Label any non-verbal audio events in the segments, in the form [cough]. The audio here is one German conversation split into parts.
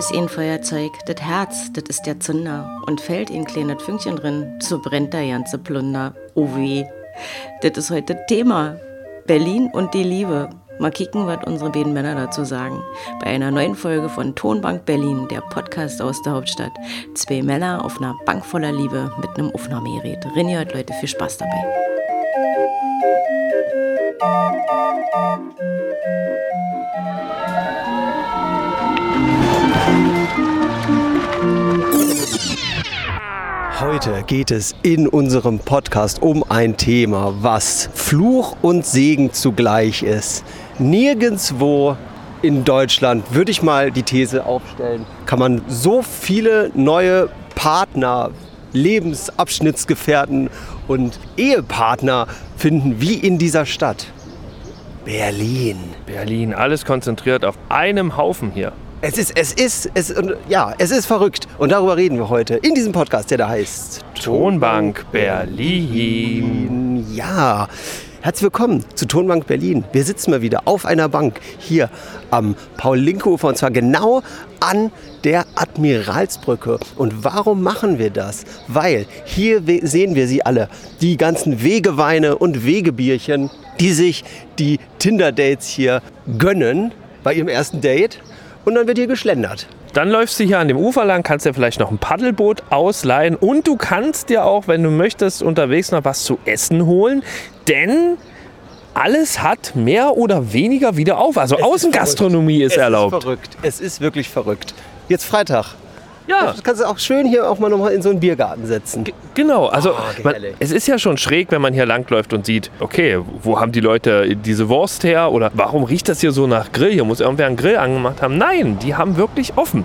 ist ein Feuerzeug, das Herz, das ist der Zünder. Und fällt ein kleines Fünkchen drin, so brennt der ganze Plunder. Oh weh. Das ist heute Thema. Berlin und die Liebe. Mal kicken, was unsere beiden Männer dazu sagen. Bei einer neuen Folge von Tonbank Berlin, der Podcast aus der Hauptstadt. Zwei Männer auf einer Bank voller Liebe mit einem Aufnahmegerät. Rinniert, Leute, viel Spaß dabei. Heute geht es in unserem Podcast um ein Thema, was Fluch und Segen zugleich ist. Nirgendwo in Deutschland, würde ich mal die These aufstellen, kann man so viele neue Partner, Lebensabschnittsgefährten und Ehepartner finden wie in dieser Stadt. Berlin. Berlin, alles konzentriert auf einem Haufen hier. Es ist, es ist, es, ja, es ist verrückt. Und darüber reden wir heute in diesem Podcast, der da heißt Tonbank Berlin. Ja, herzlich willkommen zu Tonbank Berlin. Wir sitzen mal wieder auf einer Bank hier am Paul-Linke-Ufer und zwar genau an der Admiralsbrücke. Und warum machen wir das? Weil hier sehen wir sie alle, die ganzen Wegeweine und Wegebierchen, die sich die Tinder-Dates hier gönnen bei ihrem ersten Date und dann wird hier geschlendert. Dann läufst du hier an dem Ufer lang, kannst dir vielleicht noch ein Paddelboot ausleihen und du kannst dir auch, wenn du möchtest, unterwegs noch was zu essen holen, denn alles hat mehr oder weniger wieder auf. Also es Außengastronomie ist, ist erlaubt. Es ist verrückt. Es ist wirklich verrückt. Jetzt Freitag. Ja. Das kannst du auch schön hier auch mal nochmal in so einen Biergarten setzen. G genau, also oh, man, es ist ja schon schräg, wenn man hier langläuft und sieht, okay, wo haben die Leute diese Wurst her? Oder warum riecht das hier so nach Grill? Hier muss irgendwer einen Grill angemacht haben. Nein, die haben wirklich offen.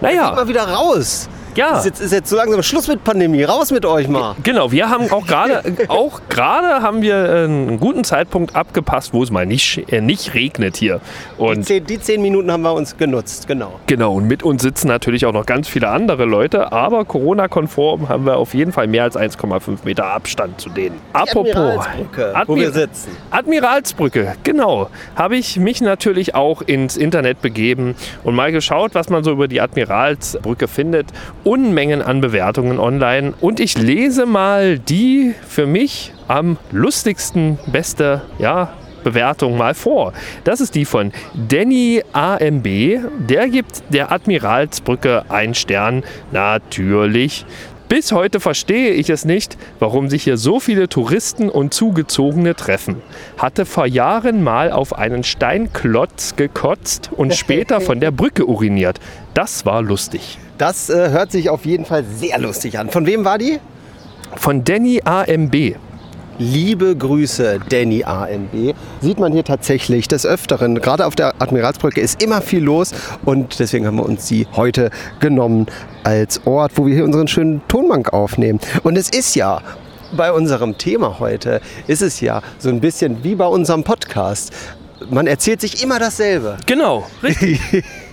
Naja. Geht mal wieder raus. Ja. Ist jetzt, ist jetzt so langsam Schluss mit Pandemie. Raus mit euch mal. Genau, wir haben auch gerade [laughs] auch gerade haben wir äh, einen guten Zeitpunkt abgepasst, wo es mal nicht, äh, nicht regnet hier. Und die zehn, die zehn Minuten haben wir uns genutzt, genau. Genau, und mit uns sitzen natürlich auch noch ganz viele andere Leute, aber Corona-konform haben wir auf jeden Fall mehr als 1,5 Meter Abstand zu denen. Die Apropos Admiralsbrücke, Admir wo wir sitzen. Admiralsbrücke, genau. Habe ich mich natürlich auch ins Internet begeben und mal geschaut, was man so über die Admiralsbrücke findet. Unmengen an Bewertungen online und ich lese mal die für mich am lustigsten beste ja, Bewertung mal vor. Das ist die von Danny AMB. Der gibt der Admiralsbrücke einen Stern. Natürlich. Bis heute verstehe ich es nicht, warum sich hier so viele Touristen und Zugezogene treffen. Hatte vor Jahren mal auf einen Steinklotz gekotzt und [laughs] später von der Brücke uriniert. Das war lustig. Das äh, hört sich auf jeden Fall sehr lustig an. Von wem war die? Von Danny AMB. Liebe Grüße, Danny AMB. Sieht man hier tatsächlich des Öfteren. Gerade auf der Admiralsbrücke ist immer viel los und deswegen haben wir uns sie heute genommen als Ort, wo wir hier unseren schönen Tonbank aufnehmen. Und es ist ja bei unserem Thema heute, ist es ja so ein bisschen wie bei unserem Podcast man erzählt sich immer dasselbe. Genau, richtig.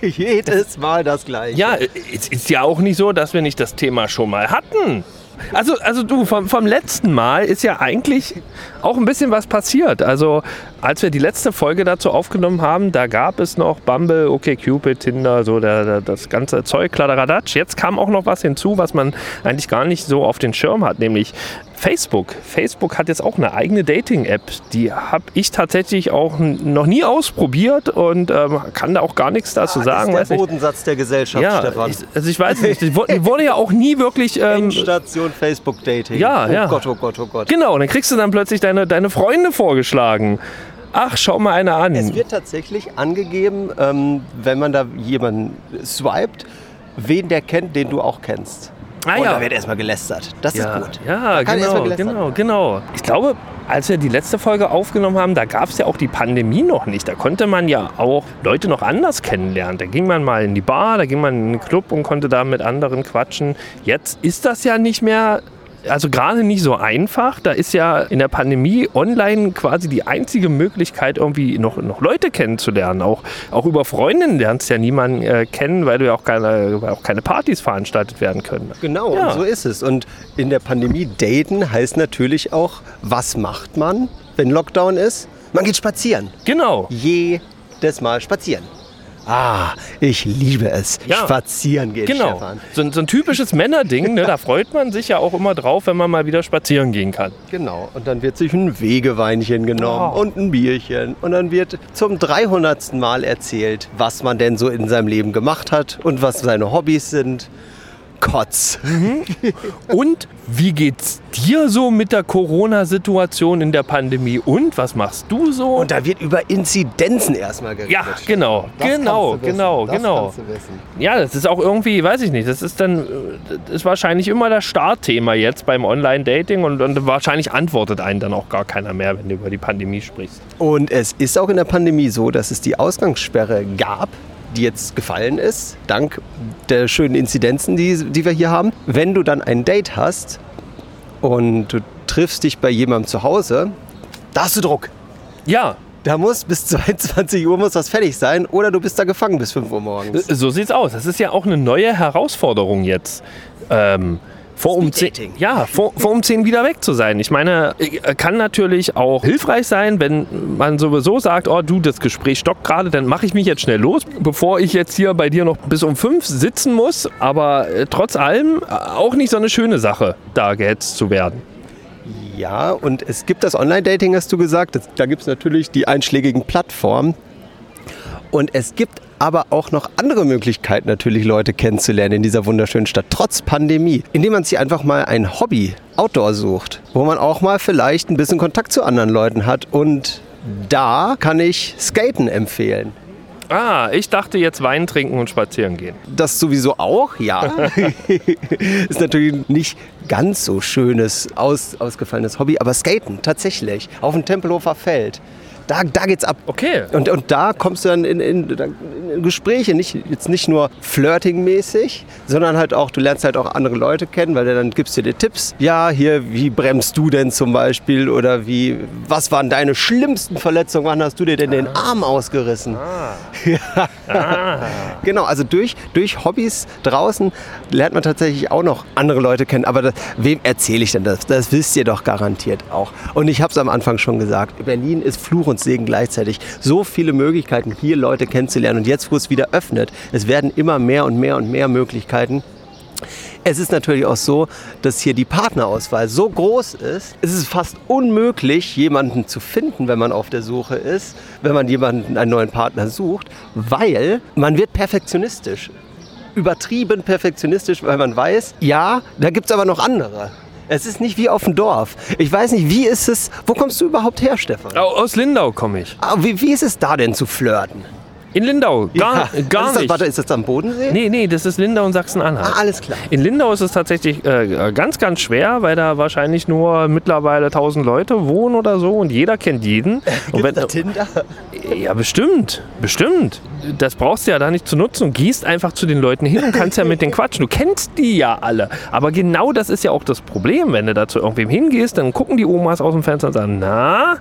[laughs] Jedes Mal das Gleiche. Ja, es ist ja auch nicht so, dass wir nicht das Thema schon mal hatten. Also, also du, vom, vom letzten Mal ist ja eigentlich auch ein bisschen was passiert. Also, als wir die letzte Folge dazu aufgenommen haben, da gab es noch Bumble, OkCupid, Tinder, so der, der, das ganze Zeug, Kladderadatsch. Jetzt kam auch noch was hinzu, was man eigentlich gar nicht so auf den Schirm hat, nämlich Facebook. Facebook hat jetzt auch eine eigene Dating-App. Die habe ich tatsächlich auch noch nie ausprobiert und ähm, kann da auch gar nichts dazu ah, sagen. Das ist der Bodensatz nicht. der Gesellschaft, ja, Stefan. Ich, also ich weiß nicht, die wurde ja auch nie wirklich... Ähm, Endstation Facebook-Dating. Ja, oh ja. Gott, oh Gott, oh Gott. Genau, und dann kriegst du dann plötzlich deine, deine Freunde vorgeschlagen. Ach, schau mal einer an. Es wird tatsächlich angegeben, ähm, wenn man da jemanden swiped, wen der kennt, den du auch kennst. Ah, und ja. da wird erstmal gelästert. Das ja, ist gut. Ja, genau, genau, genau. Ich glaube, als wir die letzte Folge aufgenommen haben, da gab es ja auch die Pandemie noch nicht. Da konnte man ja auch Leute noch anders kennenlernen. Da ging man mal in die Bar, da ging man in den Club und konnte da mit anderen quatschen. Jetzt ist das ja nicht mehr also gerade nicht so einfach. Da ist ja in der Pandemie online quasi die einzige Möglichkeit, irgendwie noch, noch Leute kennenzulernen. Auch, auch über Freundinnen lernst du ja niemanden äh, kennen, weil du ja auch keine, weil auch keine Partys veranstaltet werden können. Genau, ja. so ist es. Und in der Pandemie daten heißt natürlich auch, was macht man, wenn Lockdown ist? Man geht spazieren. Genau. Jedes Mal spazieren. Ah, ich liebe es. Ja. Spazieren gehen, Genau. Stefan. So, ein- so ein typisches Männerding, ne? da freut man sich ja auch immer drauf, wenn man mal wieder spazieren gehen kann. Genau. Und dann wird sich ein Wegeweinchen genommen Oh. und ein Bierchen. Und dann wird zum 300. Mal erzählt, was man denn so in seinem Leben gemacht hat und was seine Hobbys sind. Kotz. Und wie geht's dir so mit der Corona-Situation in der Pandemie? Und was machst du so? Und da wird über Inzidenzen erstmal geredet. ja, genau, Das genau, genau, das genau. Ja, das ist auch irgendwie, weiß ich nicht, das ist dann, äh, das ist wahrscheinlich immer das Startthema jetzt beim Online-Dating und, und wahrscheinlich antwortet einen dann auch gar keiner mehr, wenn du über die Pandemie sprichst. Und es ist auch in der Pandemie so, dass es die Ausgangssperre gab, die jetzt gefallen ist, dank der schönen Inzidenzen, die, die wir hier haben. Wenn du dann ein Date hast und du triffst dich bei jemandem zu Hause, da hast du Druck. Ja, Da muss bis [laughs] 22 Uhr muss das fertig sein oder du bist da gefangen bis 5 Uhr morgens. so sieht's aus. Das ist ja auch eine neue Herausforderung jetzt. Ähm, vor um, 10, Speeddating. ja, vor, vor um 10 wieder weg zu sein. Ich meine, äh, kann natürlich auch hilfreich sein, wenn man sowieso sagt, oh du, das Gespräch stockt gerade, dann mache ich mich jetzt schnell los, bevor ich jetzt hier bei dir noch bis um 5 sitzen muss. Aber äh, trotz allem äh, auch nicht so eine schöne Sache, da gehetzt zu werden. Ja, und es gibt das Online-Dating, hast du gesagt. Das, da gibt es natürlich die einschlägigen Plattformen. Und es gibt aber auch noch andere Möglichkeiten, natürlich Leute kennenzulernen in dieser wunderschönen Stadt, trotz Pandemie. Indem man sich einfach mal ein Hobby outdoor sucht, wo man auch mal vielleicht ein bisschen Kontakt zu anderen Leuten hat. Und da kann ich Skaten empfehlen. Ah, ich dachte jetzt Wein trinken und spazieren gehen. Das sowieso auch, ja. [laughs] ist natürlich nicht ganz so schönes, aus, ausgefallenes Hobby, aber Skaten tatsächlich auf dem Tempelhofer Feld. Da, da geht's ab. Okay. Und, und da kommst du dann in, in, in Gespräche, nicht, jetzt nicht nur flirtingmäßig, sondern halt auch, du lernst halt auch andere Leute kennen, weil dann gibst du dir Tipps. Ja, hier, wie bremst du denn zum Beispiel? Oder wie, was waren deine schlimmsten Verletzungen? Wann hast du dir denn den Arm ausgerissen? [laughs] Ja. Genau, also durch, durch Hobbys draußen lernt man tatsächlich auch noch andere Leute kennen. Aber das, wem erzähle ich denn das? Das wisst ihr doch garantiert auch. Und ich habe es am Anfang schon gesagt, Berlin ist Fluch und Segen gleichzeitig. So viele Möglichkeiten, hier Leute kennenzulernen. Und jetzt, wo es wieder öffnet, es werden immer mehr und mehr und mehr Möglichkeiten. Es ist natürlich auch so, dass hier die Partnerauswahl so groß ist, es ist fast unmöglich, jemanden zu finden, wenn man auf der Suche ist, wenn man jemanden, einen neuen Partner sucht, weil man wird perfektionistisch. Übertrieben perfektionistisch, weil man weiß, ja, da gibt es aber noch andere. Es ist nicht wie auf dem Dorf. Ich weiß nicht, wie ist es, wo kommst du überhaupt her, Stefan? Au- Aus Lindau komme ich. Ah, Wie, wie ist es da denn zu flirten? In Lindau, gar, Ja, gar ist das, nicht. Warte, ist das am Bodensee? Nee, nee, das ist Lindau und Sachsen-Anhalt. Ah, alles klar. In Lindau ist es tatsächlich äh, ganz, ganz schwer, weil da wahrscheinlich nur mittlerweile 1000 Leute wohnen oder so und jeder kennt jeden. [laughs] Und Gibt's da Tinder? ja, bestimmt, bestimmt. Das brauchst du ja da nicht zu nutzen und gehst einfach zu den Leuten hin und kannst ja mit denen [laughs] quatschen. Du kennst die ja alle. Aber genau das ist ja auch das Problem, wenn du da zu irgendwem hingehst, dann gucken die Omas aus dem Fenster und sagen, na,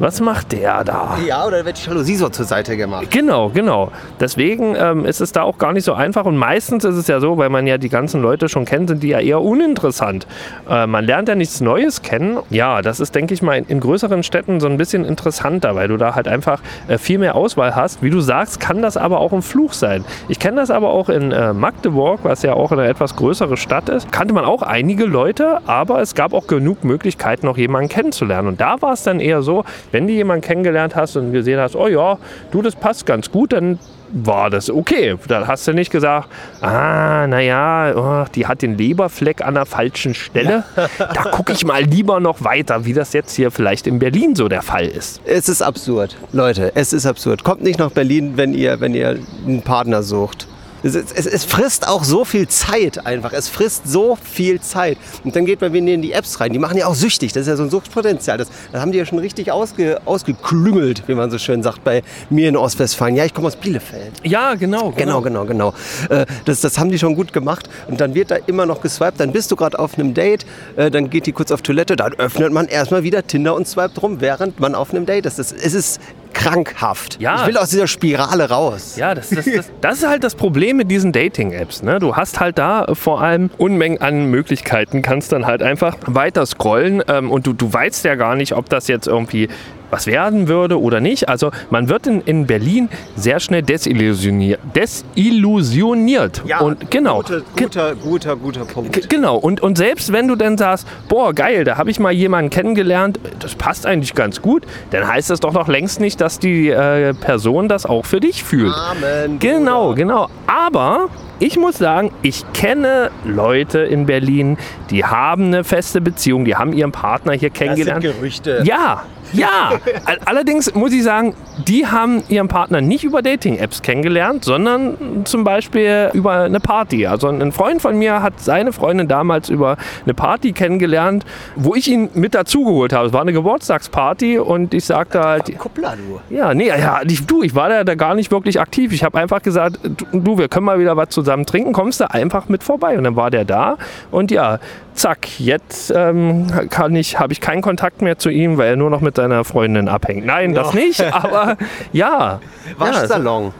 was macht der da? Ja, oder wird die Jalousie so zur Seite gemacht? Genau, genau. Deswegen ähm, ist es da auch gar nicht so einfach. Und meistens ist es ja so, weil man ja die ganzen Leute schon kennt, sind die ja eher uninteressant. Äh, man lernt ja nichts Neues kennen. Ja, das ist, denke ich mal, in, in größeren Städten so ein bisschen interessanter, weil du da halt einfach äh, viel mehr Auswahl hast. Wie du sagst, kann das aber auch ein Fluch sein. Ich kenne das aber auch in äh, Magdeburg, was ja auch eine etwas größere Stadt ist. Kannte man auch einige Leute, aber es gab auch genug Möglichkeiten, noch jemanden kennenzulernen. Und da war es dann eher so, wenn du jemanden kennengelernt hast und gesehen hast, oh ja, du, das passt ganz gut, dann war das okay. Dann hast du nicht gesagt, ah, naja, oh, die hat den Leberfleck an der falschen Stelle. Da gucke ich mal lieber noch weiter, wie das jetzt hier vielleicht in Berlin so der Fall ist. Es ist absurd. Leute, es ist absurd. Kommt nicht nach Berlin, wenn ihr, wenn ihr einen Partner sucht. Es, es, es frisst auch so viel Zeit einfach. Es frisst so viel Zeit. Und dann geht man wieder in die Apps rein. Die machen ja auch süchtig. Das ist ja so ein Suchtpotenzial. Das, das haben die ja schon richtig ausge, ausgeklüngelt, wie man so schön sagt, bei mir in Ostwestfalen. Ja, ich komme aus Bielefeld. Ja, genau. Genau, genau, genau. Äh, Das, das haben die schon gut gemacht. Und dann wird da immer noch geswiped. Dann bist du gerade auf einem Date, äh, dann geht die kurz auf Toilette, dann öffnet man erstmal wieder Tinder und swiped rum, während man auf einem Date ist. Das, es ist krankhaft. Ja. Ich will aus dieser Spirale raus. Ja, das, das, das, das ist halt das Problem mit diesen Dating-Apps. Ne? Du hast halt da äh, vor allem Unmengen an Möglichkeiten, kannst dann halt einfach weiter scrollen ähm, und du, du weißt ja gar nicht, ob das jetzt irgendwie was werden würde oder nicht. Also man wird in, in Berlin sehr schnell desillusioniert. Desillusioniert. Ja, und genau. Guter, guter, guter, guter Punkt. Genau, und, und selbst wenn du dann sagst, boah, geil, da habe ich mal jemanden kennengelernt, das passt eigentlich ganz gut, dann heißt das doch noch längst nicht, dass die äh, Person das auch für dich fühlt. Amen. Genau, Bruder. genau. Aber ich muss sagen, ich kenne Leute in Berlin, die haben eine feste Beziehung, die haben ihren Partner hier Das sind kennengelernt. Gerüchte. Ja, ja. [laughs] All- Allerdings muss ich sagen, die haben ihren Partner nicht über Dating-Apps kennengelernt, sondern zum Beispiel über eine Party. Also ein Freund von mir hat seine Freundin damals über eine Party kennengelernt, wo ich ihn mit dazugeholt habe. Es war eine Geburtstagsparty und ich sagte halt, Kuppler, du. ja, nee, ja, ich, du, ich war da, da gar nicht wirklich aktiv. Ich habe einfach gesagt, du, wir können mal wieder was zusammen trinken, kommst du einfach mit vorbei. Und dann war der da und ja, zack, jetzt ähm, kann ich, habe ich keinen Kontakt mehr zu ihm, weil er nur noch mit seiner Freundin abhängt. Nein, das Ja. nicht, [laughs] aber [laughs] ja. Waschsalon. Ja,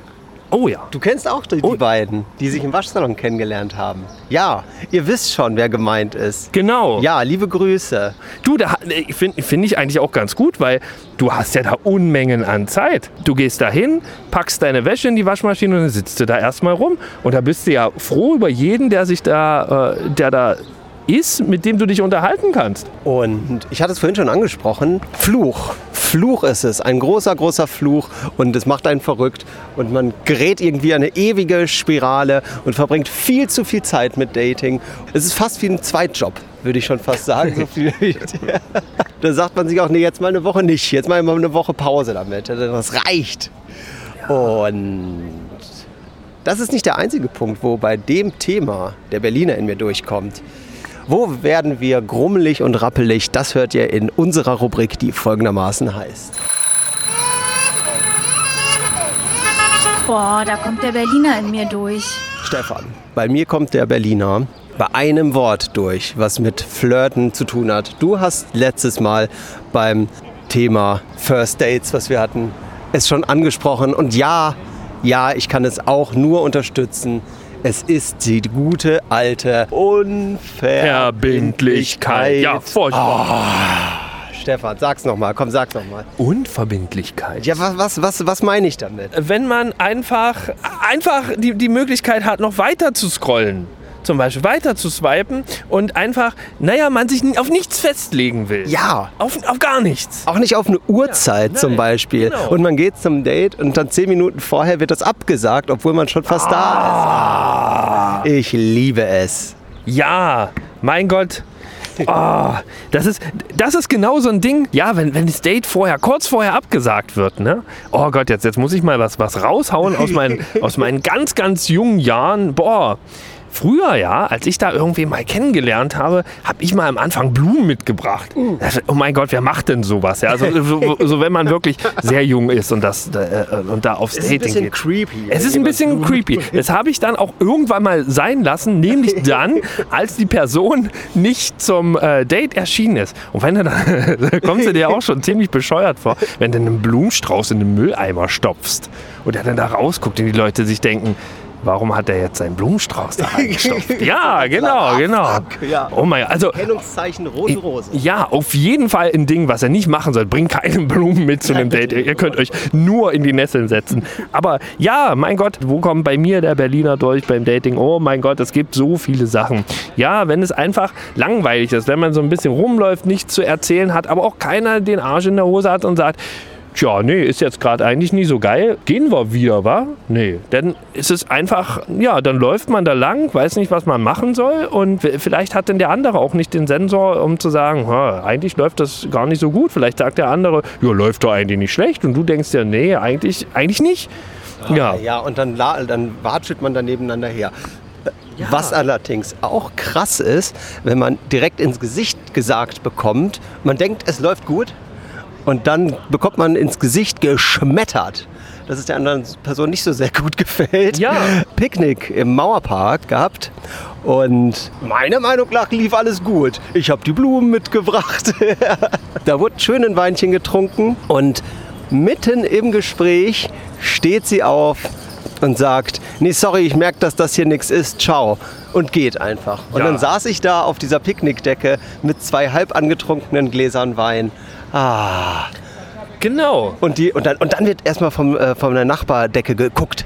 oh ja. Du kennst auch die, die Oh. beiden, die sich im Waschsalon kennengelernt haben. Ja, ihr wisst schon, wer gemeint ist. Genau. Ja, liebe Grüße. Du, da finde find ich eigentlich auch ganz gut, weil du hast ja da Unmengen an Zeit. Du gehst da hin, packst deine Wäsche in die Waschmaschine und dann sitzt du da erstmal rum. Und da bist du ja froh über jeden, der sich da, äh, der da ist, mit dem du dich unterhalten kannst. Und ich hatte es vorhin schon angesprochen, Fluch. Fluch ist es, ein großer, großer Fluch und es macht einen verrückt und man gerät irgendwie in eine ewige Spirale und verbringt viel zu viel Zeit mit Dating. Es ist fast wie ein Zweitjob, würde ich schon fast sagen. So viel, da sagt man sich auch, nee, jetzt mal eine Woche nicht, jetzt mal eine Woche Pause damit. Das reicht. Und das ist nicht der einzige Punkt, wo bei dem Thema der Berliner in mir durchkommt. Wo werden wir grummelig und rappelig? Das hört ihr in unserer Rubrik, die folgendermaßen heißt. Boah, da kommt der Berliner in mir durch. Stefan, bei mir kommt der Berliner bei einem Wort durch, was mit Flirten zu tun hat. Du hast letztes Mal beim Thema First Dates, was wir hatten, es schon angesprochen. Und ja, ja, ich kann es auch nur unterstützen. Es ist die gute alte Unverbindlichkeit. Ja, furchtbar. Stefan, sag's nochmal, komm, sag's nochmal. Unverbindlichkeit. Ja, was, was, was, was meine ich damit? Wenn man einfach, einfach die, die Möglichkeit hat, noch weiter zu scrollen. Zum Beispiel weiter zu swipen und einfach, naja, man sich auf nichts festlegen will. Ja. Auf, auf gar nichts. Auch nicht auf eine Uhrzeit Ja, zum Beispiel. genau. Und man geht zum Date und dann zehn Minuten vorher wird das abgesagt, obwohl man schon fast Ah. da ist. Ich liebe es. Ja, mein Gott. Oh, das, ist, das ist genau so ein Ding. Ja, wenn, wenn das Date vorher, kurz vorher abgesagt wird, ne? Oh Gott, jetzt, jetzt muss ich mal was, was raushauen aus meinen, aus meinen ganz, ganz jungen Jahren. Boah. Früher ja, als ich da irgendwie mal kennengelernt habe, habe ich mal am Anfang Blumen mitgebracht. Das- Oh mein Gott, wer macht denn sowas? Ja, also, so, so, wenn man wirklich sehr jung ist und, das, äh, und da aufs Es ist ein Dating bisschen geht. creepy. Es ist ein bisschen creepy. Das habe ich dann auch irgendwann mal sein lassen, nämlich [laughs] dann, als die Person nicht zum äh, Date erschienen ist. Und wenn du dann, da [laughs] kommst du dir auch schon ziemlich bescheuert vor, wenn du einen Blumenstrauß in den Mülleimer stopfst und er dann da rausguckt und die Leute sich denken, Warum hat er jetzt seinen Blumenstrauß da reingestopft? [laughs] Ja, genau, genau. Ja. Oh mein, also Erkennungszeichen rote Rose. ja, auf jeden Fall ein Ding, was er nicht machen soll. Bringt keine Blumen mit zu einem Date. Ihr könnt euch nur in die Nesseln setzen. Aber ja, mein Gott, wo kommt bei mir der Berliner durch beim Dating? Oh mein Gott, es gibt so viele Sachen. Ja, wenn es einfach langweilig ist, wenn man so ein bisschen rumläuft, nichts zu erzählen hat, aber auch keiner den Arsch in der Hose hat und sagt, Tja, nee, ist jetzt gerade eigentlich nie so geil. Gehen wir wieder, wa? Nee. Dann ist es einfach, ja, dann läuft man da lang, weiß nicht, was man machen soll. Und vielleicht hat denn der andere auch nicht den Sensor, um zu sagen, "Ha, eigentlich läuft das gar nicht so gut. Vielleicht sagt der andere, ja, läuft doch eigentlich nicht schlecht. Und du denkst ja, nee, eigentlich, eigentlich nicht. Ja. Ja, und dann, dann watschelt man da nebeneinander her. Was allerdings auch krass ist, wenn man direkt ins Gesicht gesagt bekommt, man denkt, es läuft gut und dann bekommt man ins Gesicht geschmettert, dass es der anderen Person nicht so sehr gut gefällt. Ja. Picknick im Mauerpark gehabt und meiner Meinung nach lief alles gut. Ich habe die Blumen mitgebracht. [laughs] da wurde schön ein Weinchen getrunken und mitten im Gespräch steht sie auf und sagt, nee, sorry, ich merke, dass das hier nichts ist, ciao. Und geht einfach. Und Ja. dann saß ich da auf dieser Picknickdecke mit zwei halb angetrunkenen Gläsern Wein. Ah, Genau. Und, die, und, dann, und dann wird erstmal vom, äh, von der Nachbardecke geguckt.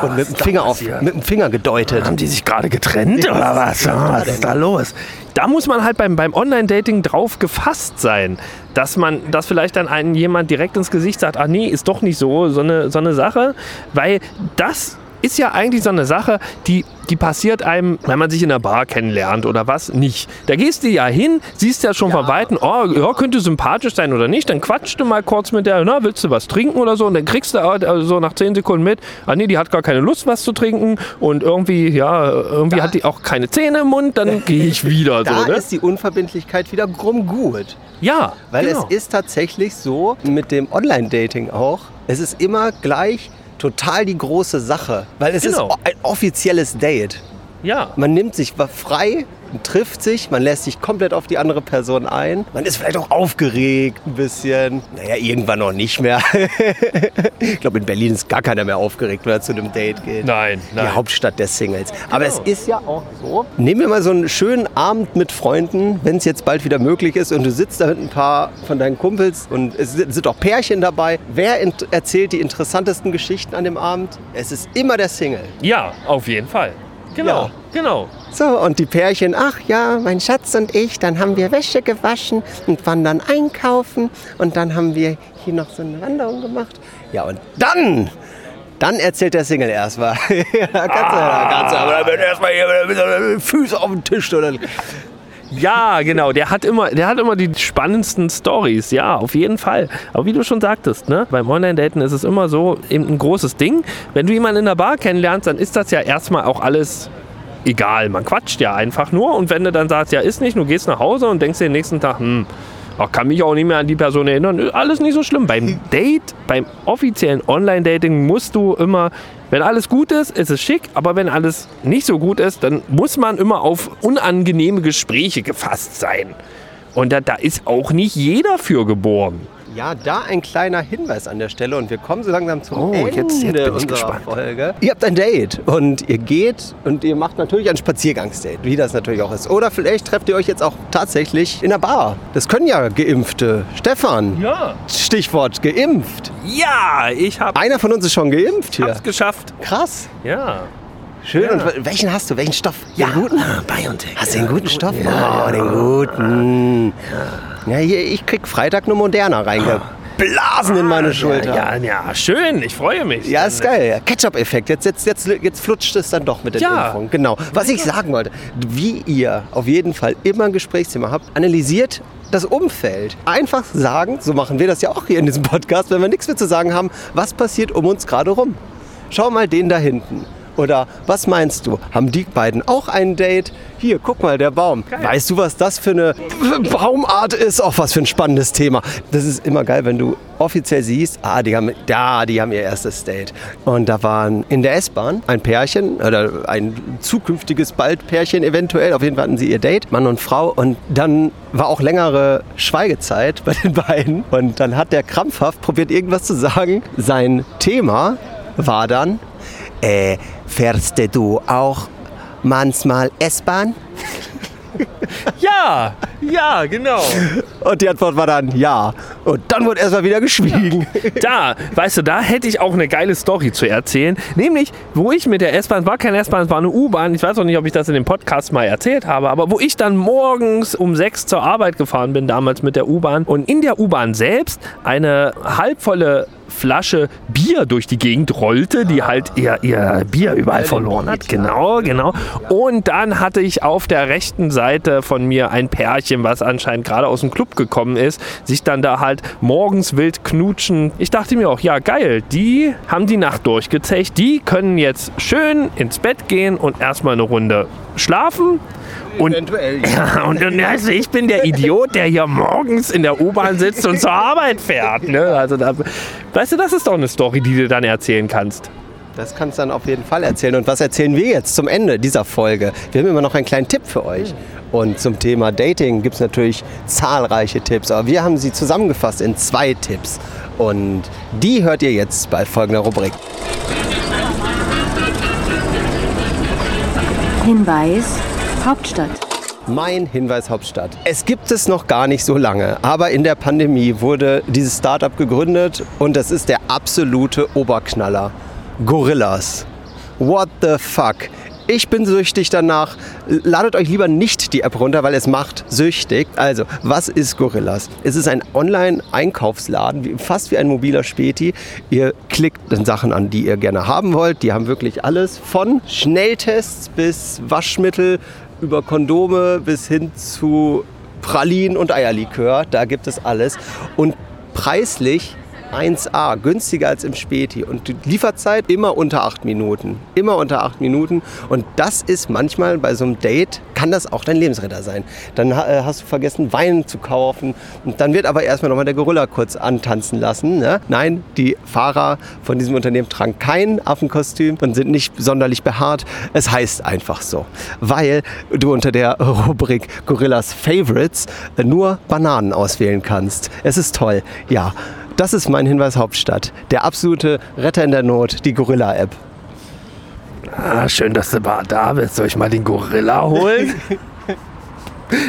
Und mit dem, Finger auf, mit dem Finger gedeutet. Haben die sich gerade getrennt oder was? Was ist da los? Da muss man halt beim, beim Online-Dating drauf gefasst sein, dass man, dass vielleicht dann einen jemand direkt ins Gesicht sagt, ach nee, ist doch nicht so, so eine, so eine Sache, weil das ist ja eigentlich so eine Sache, die, die passiert einem, wenn man sich in einer Bar kennenlernt oder was, nicht. Da gehst du ja hin, siehst ja schon von Weitem, oh, ja, könnte sympathisch sein oder nicht, dann quatschst du mal kurz mit der, na, willst du was trinken oder so und dann kriegst du also so nach 10 Sekunden mit, ah nee, die hat gar keine Lust, was zu trinken und irgendwie, ja, irgendwie Da- hat die auch keine Zähne im Mund, dann [laughs] gehe ich wieder. Da so, ne? ist die Unverbindlichkeit wiederum gut. Ja, Weil genau. es ist tatsächlich so, mit dem Online-Dating auch, es ist immer gleich total die große Sache. Weil es Genau. ist ein offizielles Date. Ja. Man nimmt sich frei, trifft sich, man lässt sich komplett auf die andere Person ein. Man ist vielleicht auch aufgeregt ein bisschen. Naja, irgendwann noch nicht mehr. [laughs] ich glaube, in Berlin ist gar keiner mehr aufgeregt, wenn er zu einem Date geht. Nein, Die nein. Hauptstadt der Singles. Aber es ist ja auch so. Nehmen wir mal so einen schönen Abend mit Freunden, wenn es jetzt bald wieder möglich ist und du sitzt da mit ein paar von deinen Kumpels und es sind auch Pärchen dabei. Wer erzählt die interessantesten Geschichten an dem Abend? Es ist immer der Single. Ja, auf jeden Fall. Genau, Ja. genau. So, und die Pärchen, ach ja, mein Schatz und ich, dann haben wir Wäsche gewaschen und waren dann einkaufen und dann haben wir hier noch so eine Wanderung gemacht. Ja, und dann, dann erzählt der Single erstmal. [laughs] ja, kannst du, da kannst du, aber dann wird erstmal hier Füßen auf den Tisch oder. Ja, genau. Der hat immer, der hat immer die spannendsten Stories. Ja, auf jeden Fall. Aber wie du schon sagtest, ne, beim Online-Daten ist es immer so eben ein großes Ding. Wenn du jemanden in der Bar kennenlernst, dann ist das ja erstmal auch alles egal. Man quatscht ja einfach nur. Und wenn du dann sagst, ja, ist nicht, du gehst nach Hause und denkst dir den nächsten Tag, hm, ach, kann mich auch nicht mehr an die Person erinnern. Alles nicht so schlimm. Beim Date, beim offiziellen Online-Dating musst du immer, wenn alles gut ist, ist es schick, aber wenn alles nicht so gut ist, dann muss man immer auf unangenehme Gespräche gefasst sein. Und da, da ist auch nicht jeder für geboren. Ja, da ein kleiner Hinweis an der Stelle und wir kommen so langsam zum Oh, Ende jetzt- jetzt bin ich unserer gespannt. Folge. Ihr habt ein Date und ihr geht und ihr macht natürlich ein Spaziergangsdate, wie das natürlich auch ist. Oder vielleicht trefft ihr euch jetzt auch tatsächlich in der Bar. Das können ja Geimpfte. Stefan, Ja. Stichwort geimpft. Ja, ich habe Einer von uns ist schon geimpft hier. es geschafft. Krass. Ja. Schön. Ja. Und welchen hast du? Welchen Stoff? Den guten? BioNTech. Hast du den guten Stoff? Oh, den guten. Ja, hier, ich krieg Freitag eine Moderna reingeblasen in meine Schulter. Ja, ja, schön. Ich freue mich. Ja, ist geil. Ketchup-Effekt. Jetzt, jetzt, jetzt, jetzt flutscht es dann doch mit der Ja. Impfung. Genau. Was ich sagen wollte, wie ihr auf jeden Fall immer ein Gesprächsthema habt, analysiert das Umfeld. Einfach sagen, so machen wir das ja auch hier in diesem Podcast, wenn wir nichts mehr zu sagen haben, was passiert um uns gerade rum. Schau mal den da hinten. Oder was meinst du? Haben die beiden auch ein Date? Hier, guck mal, der Baum. Weißt du, was das für eine Baumart ist? Auch was für ein spannendes Thema. Das ist immer geil, wenn du offiziell siehst, ah, die haben, da, die haben ihr erstes Date. Und da waren in der S-Bahn ein Pärchen oder ein zukünftiges bald Pärchen eventuell. Auf jeden Fall hatten sie ihr Date, Mann und Frau. Und dann war auch längere Schweigezeit [laughs] bei den beiden. Und dann hat der krampfhaft probiert, irgendwas zu sagen. Sein Thema war dann, äh, fährst du auch manchmal S-Bahn? [laughs] Ja, ja, genau. Und die Antwort war dann ja. Und dann wurde erstmal wieder geschwiegen. [laughs] Da, weißt du, da hätte ich auch eine geile Story zu erzählen. Nämlich, wo ich mit der S-Bahn, es war keine S-Bahn, es war eine U-Bahn. Ich weiß auch nicht, ob ich das in dem Podcast mal erzählt habe, aber wo ich dann morgens um sechs zur Arbeit gefahren bin, damals mit der U-Bahn. Und in der U-Bahn selbst eine halbvolle Flasche Bier durch die Gegend rollte, die halt ihr, ihr Bier überall verloren hat. Genau, genau. Und dann hatte ich auf der rechten Seite von mir ein Pärchen, was anscheinend gerade aus dem Club gekommen ist, sich dann da halt morgens wild knutschen. Ich dachte mir auch, ja geil, die haben die Nacht durchgezecht, die können jetzt schön ins Bett gehen und erstmal eine Runde schlafen. Und Eventuell. ja, [laughs] und dann, also ich bin der Idiot, der hier morgens in der U-Bahn sitzt und zur Arbeit fährt. Ne? Also da, weißt du, das ist doch eine Story, die du dann erzählen kannst. Das kannst du dann auf jeden Fall erzählen. Und was erzählen wir jetzt zum Ende dieser Folge? Wir haben immer noch einen kleinen Tipp für euch. Und zum Thema Dating gibt es natürlich zahlreiche Tipps. Aber wir haben sie zusammengefasst in zwei Tipps. Und die hört ihr jetzt bei folgender Rubrik. Hinweis, Hauptstadt. Mein Hinweis Hauptstadt. Es gibt es noch gar nicht so lange, aber in der Pandemie wurde dieses Startup gegründet und das ist der absolute Oberknaller. Gorillas. What the fuck? Ich bin süchtig danach. Ladet euch lieber nicht die App runter, weil es macht süchtig. Also, was ist Gorillas? Es ist ein Online-Einkaufsladen, fast wie ein mobiler Späti. Ihr klickt dann Sachen an, die ihr gerne haben wollt. Die haben wirklich alles von Schnelltests bis Waschmittel über Kondome bis hin zu Pralinen und Eierlikör. Da gibt es alles. Und preislich 1A, günstiger als im Späti. Und die Lieferzeit immer unter 8 Minuten. Immer unter 8 Minuten. Und das ist manchmal bei so einem Date, kann das auch dein Lebensretter sein. Dann äh, hast du vergessen, Wein zu kaufen. Und dann wird aber erstmal nochmal der Gorilla kurz antanzen lassen. Ne? Nein, die Fahrer von diesem Unternehmen tragen kein Affenkostüm und sind nicht sonderlich behaart. Es heißt einfach so. Weil du unter der Rubrik Gorillas Favorites nur Bananen auswählen kannst. Es ist toll. Ja. Das ist mein Hinweis Hauptstadt. Der absolute Retter in der Not, die Gorilla-App. Ah, schön, dass du da bist. Soll ich mal den Gorilla holen? [laughs]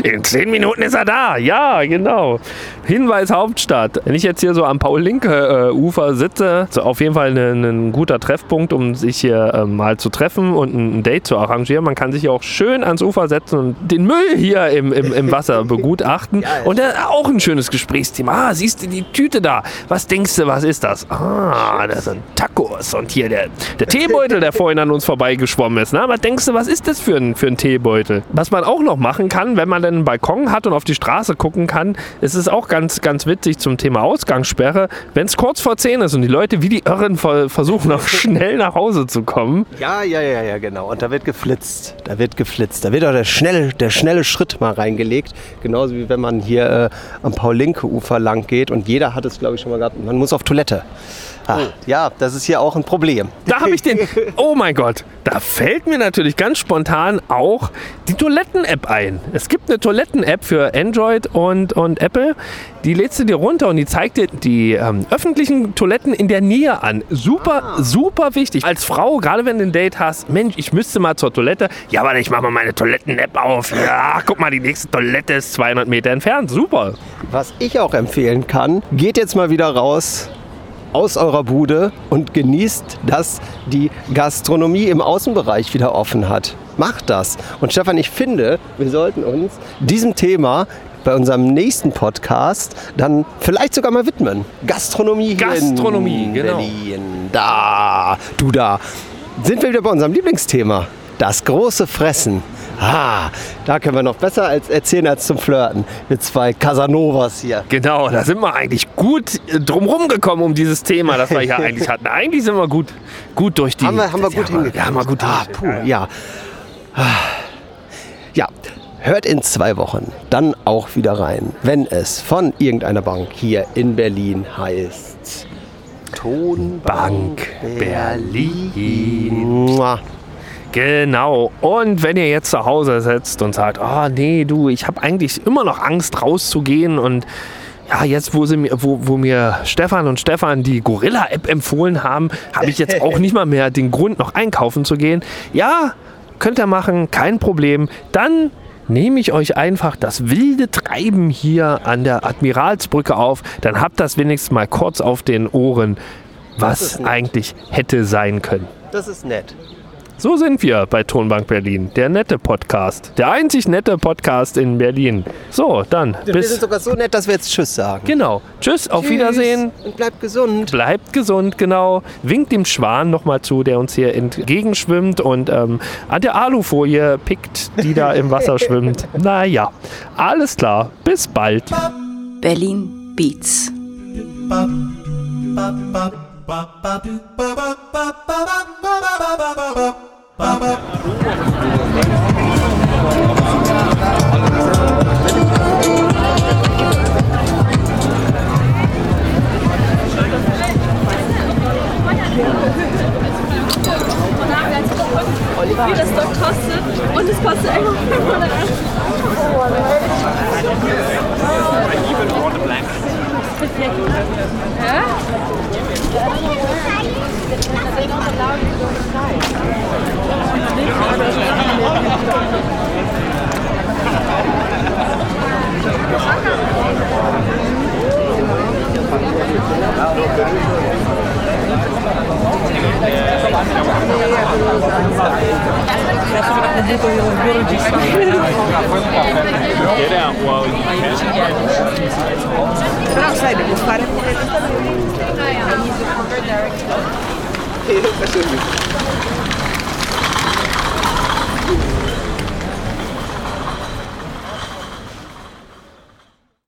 In zehn Minuten ist er da. Ja, genau. Hinweis Hauptstadt. Wenn ich jetzt hier so am Paul-Linke-Ufer sitze, so auf jeden Fall ein guter Treffpunkt, um sich hier äh, mal zu treffen und ein Date zu arrangieren. Man kann sich hier auch schön ans Ufer setzen und den Müll hier im, im, im Wasser [laughs] begutachten. Ja. Und äh, auch ein schönes Gesprächsthema. Ah, siehst du die Tüte da? Was denkst du, was ist das? Ah, das sind Tacos. Und hier der, der Teebeutel, der [laughs] vorhin an uns vorbeigeschwommen ist. Na, was denkst du, was ist das für ein, für ein Teebeutel? Was man auch noch machen kann, wenn man dann einen Balkon hat und auf die Straße gucken kann, ist es auch ganz, ganz witzig zum Thema Ausgangssperre. Wenn es kurz vor 10 ist und die Leute wie die Irren versuchen, noch [laughs] schnell nach Hause zu kommen. Ja, ja, ja, ja, genau. Und da wird geflitzt. Da wird geflitzt. Da wird auch der schnelle, der schnelle Schritt mal reingelegt. Genauso wie wenn man hier äh, am Paul-Linke-Ufer lang geht. Und jeder hat es, glaube ich, schon mal gehabt. Man muss auf Toilette. Ah, ja, das ist hier auch ein Problem. Da habe ich den. [laughs] Oh mein Gott, da fällt mir natürlich ganz spontan auch die Toiletten-App ein. Es gibt eine Toiletten-App für Android und, und Apple. Die lädst du dir runter und die zeigt dir die ähm, öffentlichen Toiletten in der Nähe an. Super, ah. super wichtig. Als Frau, gerade wenn du ein Date hast, Mensch, ich müsste mal zur Toilette. Ja, warte, ich mache mal meine Toiletten-App auf. Ja, guck mal, die nächste Toilette ist 200 Meter entfernt. Super. Was ich auch empfehlen kann, geht jetzt mal wieder raus aus eurer Bude und genießt, dass die Gastronomie im Außenbereich wieder offen hat. Macht das. Und Stefan, ich finde, wir sollten uns diesem Thema bei unserem nächsten Podcast dann vielleicht sogar mal widmen. Gastronomie. Gastronomie, in genau. Berlin. Da, du da. Sind wir wieder bei unserem Lieblingsthema. Das große Fressen. Ah, da können wir noch besser als erzählen als zum Flirten. Wir zwei Casanovas hier. Genau, da sind wir eigentlich gut äh, drumherum gekommen um dieses Thema, das wir hier [laughs] eigentlich hatten. Eigentlich sind wir gut, gut durch die. Haben wir, haben wir gut hingekriegt. Ja, haben wir gut ah, puh, ja. Ja, hört in zwei Wochen dann auch wieder rein, wenn es von irgendeiner Bank hier in Berlin heißt. Tonbank Berlin. Berlin. Genau. Und wenn ihr jetzt zu Hause sitzt und sagt, oh nee, du, ich habe eigentlich immer noch Angst rauszugehen und ja, jetzt wo, sie mir, wo, wo mir Stefan und Stefan die Gorilla-App empfohlen haben, habe ich jetzt auch [laughs] nicht mal mehr den Grund, noch einkaufen zu gehen. Ja, könnt ihr machen, kein Problem. Dann nehme ich euch einfach das wilde Treiben hier an der Admiralsbrücke auf. Dann habt das wenigstens mal kurz auf den Ohren, was eigentlich hätte sein können. Das ist nett. So sind wir bei Tonbank Berlin, der nette Podcast. Der einzig nette Podcast in Berlin. So, dann. Wir bis sind sogar so nett, dass wir jetzt Tschüss sagen. Genau. Tschüss, auf Wiedersehen. Und bleibt gesund. Bleibt gesund, genau. Winkt dem Schwan nochmal zu, der uns hier entgegenschwimmt und ähm, an der Alufolie pickt, die da im Wasser [laughs] schwimmt. Naja, alles klar. Bis bald. Berlin Beats. Wie das dort kostet und es kostet einfach 500 Euro.